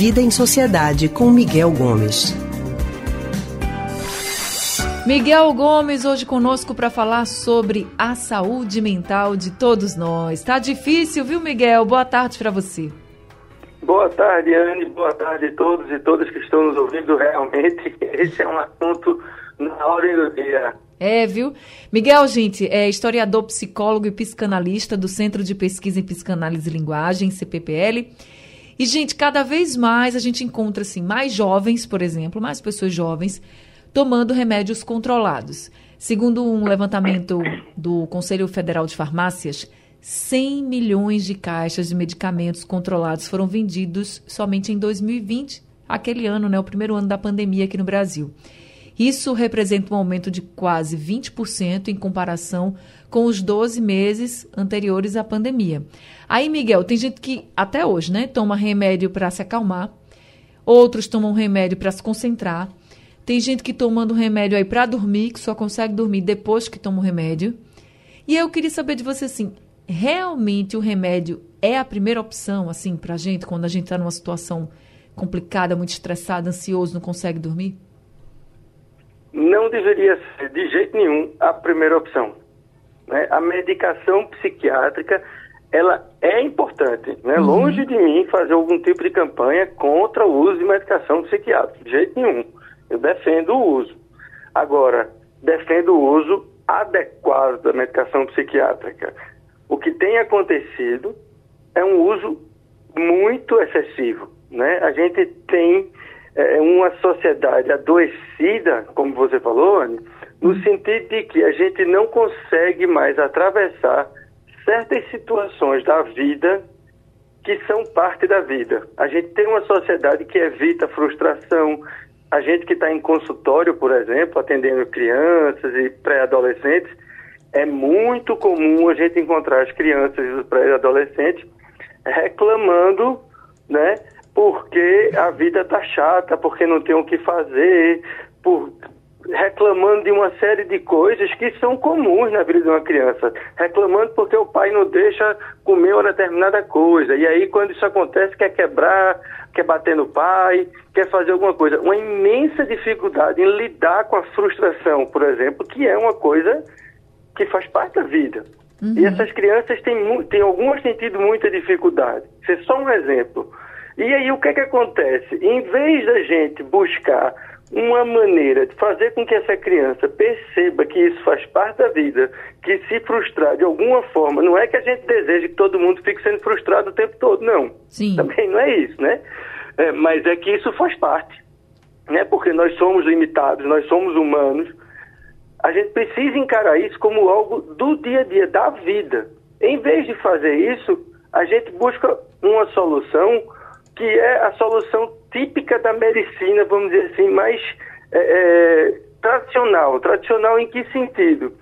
Vida em Sociedade com Miguel Gomes. Miguel Gomes hoje conosco para falar sobre a saúde mental de todos nós. Tá difícil, viu, Miguel? Boa tarde para você. Boa tarde, Anne. Boa tarde a todos e todas que estão nos ouvindo. Realmente, esse é um assunto na ordem do dia. É, viu? Miguel, gente, é historiador, psicólogo e psicanalista do Centro de Pesquisa em Psicanálise e Linguagem, CPPL. E, gente, cada vez mais a gente encontra, assim, mais jovens, por exemplo, mais pessoas jovens tomando remédios controlados. Segundo um levantamento do Conselho Federal de Farmácias, 100 milhões de caixas de medicamentos controlados foram vendidos somente em 2020, aquele ano, né, o primeiro ano da pandemia aqui no Brasil. Isso representa um aumento de quase 20% em comparação com os 12 meses anteriores à pandemia. Aí, Miguel, tem gente que até hoje, né, toma remédio para se acalmar, outros tomam remédio para se concentrar. Tem gente que tomando remédio aí para dormir, que só consegue dormir depois que toma o remédio. E eu queria saber de você assim, realmente o remédio é a primeira opção assim para a gente quando a gente está numa situação complicada, muito estressada, ansioso, não consegue dormir? Não deveria ser de jeito nenhum a primeira opção. Né? A medicação psiquiátrica ela é importante. Né? Uhum. Longe de mim fazer algum tipo de campanha contra o uso de medicação psiquiátrica, de jeito nenhum. Eu defendo o uso. Agora, defendo o uso adequado da medicação psiquiátrica. O que tem acontecido é um uso muito excessivo. Né? A gente tem é, é uma sociedade adoecida, como você falou, Anne, no uhum. sentido de que a gente não consegue mais atravessar certas situações da vida que são parte da vida. A gente tem uma sociedade que evita frustração. A gente que está em consultório, por exemplo, atendendo crianças e pré-adolescentes, é muito comum a gente encontrar as crianças e os pré-adolescentes reclamando, né, porque a vida tá chata, porque não tem o que fazer, por reclamando de uma série de coisas que são comuns na vida de uma criança, reclamando porque o pai não deixa comer uma determinada coisa, e aí quando isso acontece quer quebrar, quer bater no pai, quer fazer alguma coisa. Uma imensa dificuldade em lidar com a frustração, por exemplo, que é uma coisa que faz parte da vida. Uhum. E essas crianças têm, têm algumas têm tido muita dificuldade. Isso é só um exemplo. E aí o que é que acontece? Em vez da gente buscar uma maneira de fazer com que essa criança perceba que isso faz parte da vida, que se frustrar de alguma forma, não é que a gente deseje que todo mundo fique sendo frustrado o tempo todo, não. Sim. Também não é isso, né? É, mas é que isso faz parte, né? Porque nós somos limitados, nós somos humanos. A gente precisa encarar isso como algo do dia a dia, da vida. Em vez de fazer isso, a gente busca uma solução que é a solução típica da medicina, vamos dizer assim, mais é, é, tradicional. Tradicional em que sentido?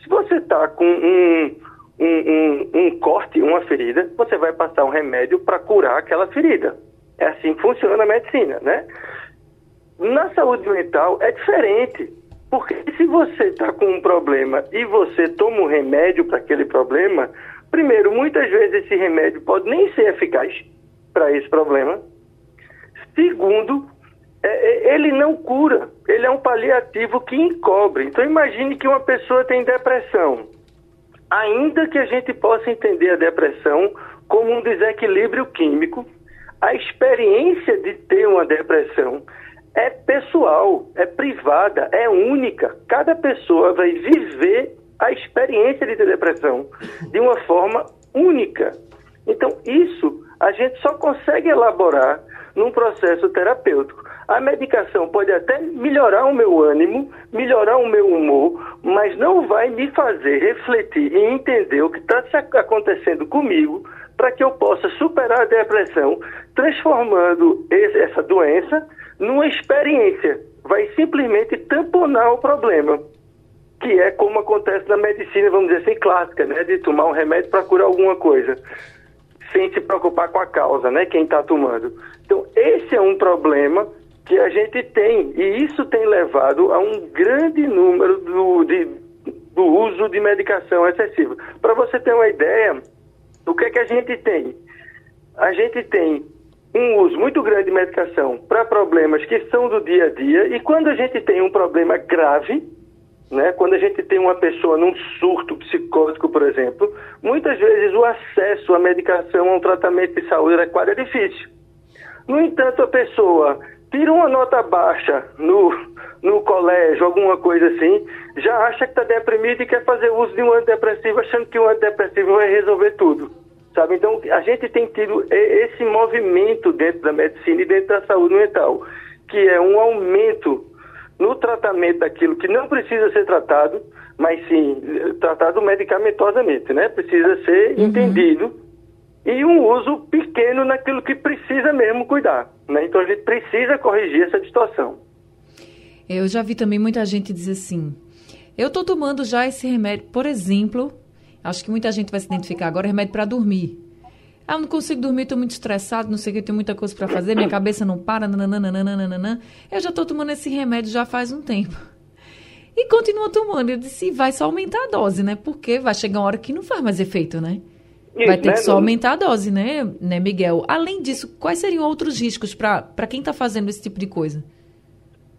Se você está com um, um, um, um, corte, uma ferida, você vai passar um remédio para curar aquela ferida. É assim que funciona a medicina, né? Na saúde mental é diferente. Porque se você está com um problema e você toma um remédio para aquele problema, primeiro, muitas vezes esse remédio pode nem ser eficaz para esse problema. Segundo, é, é, ele não cura, ele é um paliativo que encobre. Então imagine que uma pessoa tem depressão. Ainda que a gente possa entender a depressão como um desequilíbrio químico, a experiência de ter uma depressão é pessoal, é privada, é única. Cada pessoa vai viver a experiência de ter depressão de uma forma única. Então, isso a gente só consegue elaborar num processo terapêutico. A medicação pode até melhorar o meu ânimo, melhorar o meu humor, mas não vai me fazer refletir e entender o que está acontecendo comigo para que eu possa superar a depressão, transformando esse, essa doença numa experiência. Vai simplesmente tamponar o problema, que é como acontece na medicina, vamos dizer assim, clássica, né? De tomar um remédio para curar alguma coisa sem se preocupar com a causa, né? Quem está tomando. Então, esse é um problema que a gente tem, e isso tem levado a um grande número do, de, do uso de medicação excessiva. Para você ter uma ideia, o que é que a gente tem? A gente tem um uso muito grande de medicação para problemas que são do dia a dia, e quando a gente tem um problema grave, né, quando a gente tem uma pessoa num surto psicótico, por exemplo, muitas vezes o acesso à medicação, a um tratamento de saúde adequado é difícil. No entanto, a pessoa tira uma nota baixa no, no colégio, alguma coisa assim, já acha que está deprimido e quer fazer uso de um antidepressivo, achando que um antidepressivo vai resolver tudo. Sabe? Então, a gente tem tido esse movimento dentro da medicina e dentro da saúde mental, que é um aumento no tratamento daquilo que não precisa ser tratado, mas sim tratado medicamentosamente, né? Precisa ser uhum. entendido e um uso pequeno naquilo que precisa mesmo cuidar, né? Então a gente precisa corrigir essa distorção. Eu já vi também muita gente dizer assim: eu estou tomando já esse remédio, por exemplo, acho que muita gente vai se identificar agora, remédio para dormir. Ah, eu não consigo dormir, estou muito estressado, não sei o que, tenho muita coisa para fazer, minha cabeça não para, nananana. Eu já estou tomando esse remédio já faz um tempo. E continua tomando. Eu disse, vai só aumentar a dose, né? Porque vai chegar uma hora que não faz mais efeito, né? Vai ter né, que só aumentar a dose, né, né, Miguel? Além disso, quais seriam outros riscos para quem está fazendo esse tipo de coisa?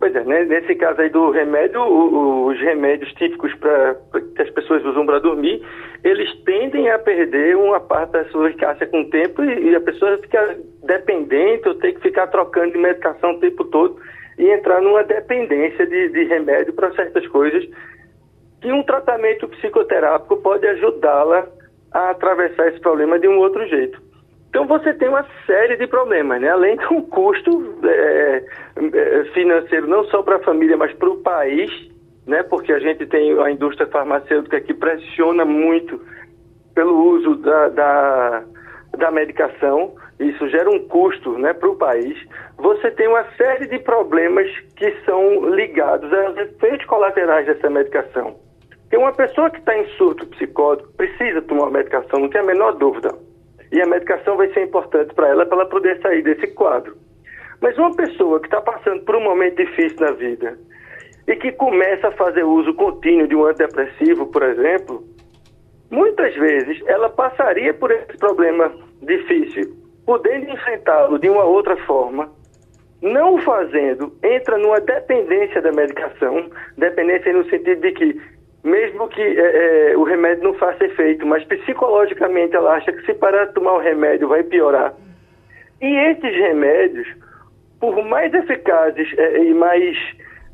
Pois é, né? nesse caso aí do remédio, o, os remédios típicos para que as pessoas usam para dormir, eles tendem a perder uma parte da sua eficácia com o tempo e, e, a pessoa fica dependente ou tem que ficar trocando de medicação o tempo todo e entrar numa dependência de, de remédio para certas coisas que um tratamento psicoterápico pode ajudá-la a atravessar esse problema de um outro jeito. Então você tem uma série de problemas, né? Além de um custo é, é financeiro não só para a família, mas para o país, né? Porque a gente tem a indústria farmacêutica que pressiona muito pelo uso da, da, da medicação. Isso gera um custo né, para o país. Você tem uma série de problemas que são ligados aos efeitos colaterais dessa medicação. Tem uma pessoa que está em surto psicótico precisa tomar medicação, não tem a menor dúvida e a medicação vai ser importante para ela, para ela poder sair desse quadro. Mas uma pessoa que está passando por um momento difícil na vida e que começa a fazer uso contínuo de um antidepressivo, por exemplo, muitas vezes ela passaria por esse problema difícil, podendo enfrentá-lo de uma outra forma, não o fazendo, entra numa dependência da medicação, dependência no sentido de que mesmo que é, é, o remédio não faça efeito, mas psicologicamente ela acha que se parar de tomar o remédio vai piorar. E esses remédios, por mais eficazes é, e mais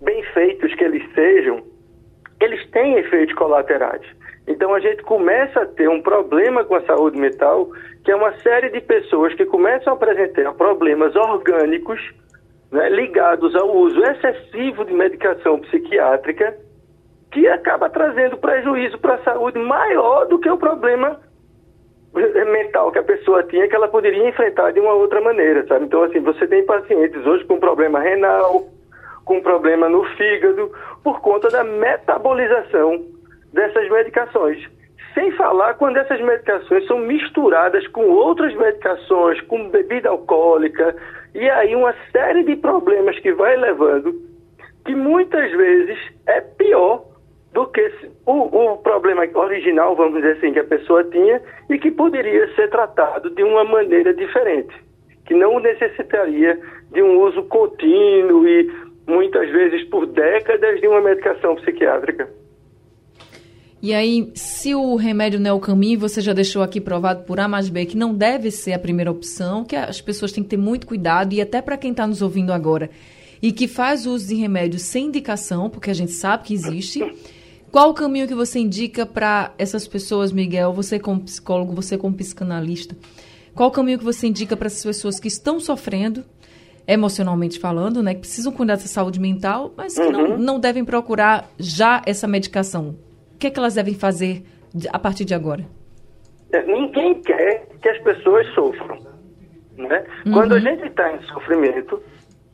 bem feitos que eles sejam, eles têm efeitos colaterais. Então a gente começa a ter um problema com a saúde mental, que é uma série de pessoas que começam a apresentar problemas orgânicos né, ligados ao uso excessivo de medicação psiquiátrica que acaba trazendo prejuízo para a saúde maior do que o problema mental que a pessoa tinha que ela poderia enfrentar de uma outra maneira, sabe? Então, assim, você tem pacientes hoje com problema renal, com problema no fígado, por conta da metabolização dessas medicações. Sem falar quando essas medicações são misturadas com outras medicações, com bebida alcoólica, e aí uma série de problemas que vai levando, que muitas vezes é pior do que o, o, problema original, vamos dizer assim, que a pessoa tinha e que poderia ser tratado de uma maneira diferente, que não necessitaria de um uso contínuo e muitas vezes por décadas de uma medicação psiquiátrica. E aí, se o remédio não é o caminho, você já deixou aqui provado por A mais B que não deve ser a primeira opção, que as pessoas têm que ter muito cuidado, e até para quem está nos ouvindo agora e que faz uso de remédios sem indicação, porque a gente sabe que existe qual o caminho que você indica para essas pessoas, Miguel? Você como psicólogo, você como psicanalista. Qual o caminho que você indica para essas pessoas que estão sofrendo, emocionalmente falando, né? Que precisam cuidar da saúde mental, mas que uhum. não, não devem procurar já essa medicação? O que é que elas devem fazer a partir de agora? É, ninguém quer que as pessoas sofram. Né? Uhum. Quando a gente está em sofrimento,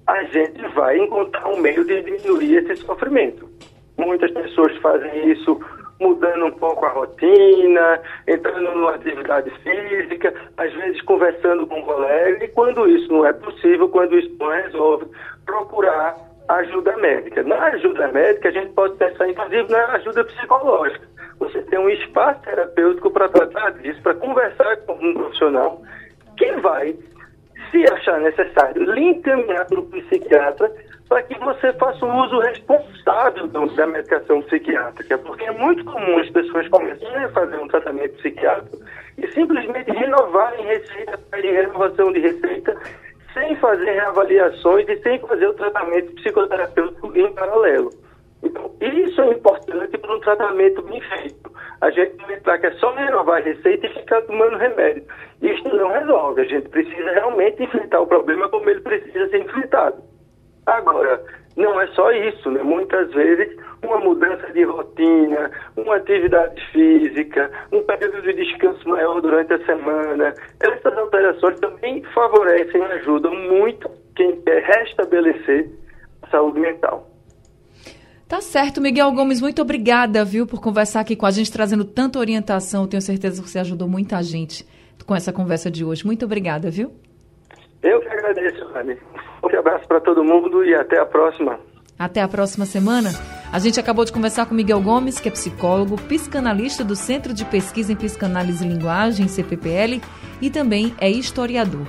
a gente vai encontrar um meio de diminuir esse sofrimento. Muitas pessoas fazem isso mudando um pouco a rotina, entrando numa atividade física, às vezes conversando com um colega, e quando isso não é possível, quando isso não resolve, procurar ajuda médica. Na ajuda médica, a gente pode pensar, inclusive, na ajuda psicológica. Você tem um espaço terapêutico para tratar disso, para conversar com um profissional que vai se achar necessário, lhe encaminhar para o psiquiatra para que você faça um uso responsável da medicação psiquiátrica, porque é muito comum as pessoas começarem a fazer um tratamento psiquiátrico e simplesmente renovarem receita, pedirem renovação de receita, sem fazer reavaliações e sem fazer o tratamento psicoterapêutico em paralelo. Então, isso é importante para um tratamento bem feito. A gente não entrar que é só renovar a receita e ficar tomando remédio. Isso não resolve. A gente precisa realmente enfrentar o problema como ele precisa ser enfrentado. Agora, não é só isso, né? Muitas vezes uma mudança de rotina, uma atividade física, um período de descanso maior durante a semana, essas alterações também favorecem e ajudam muito quem quer restabelecer a saúde mental. Tá certo, Miguel Gomes, muito obrigada, viu, por conversar aqui com a gente, trazendo tanta orientação. Tenho certeza que você ajudou muita gente com essa conversa de hoje. Muito obrigada, viu? Eu que agradeço, Rani. Um abraço para todo mundo e até a próxima. Até a próxima semana. A gente acabou de conversar com Miguel Gomes, que é psicólogo, psicanalista do Centro de Pesquisa em Psicanálise e Linguagem, CPPL, e também é historiador.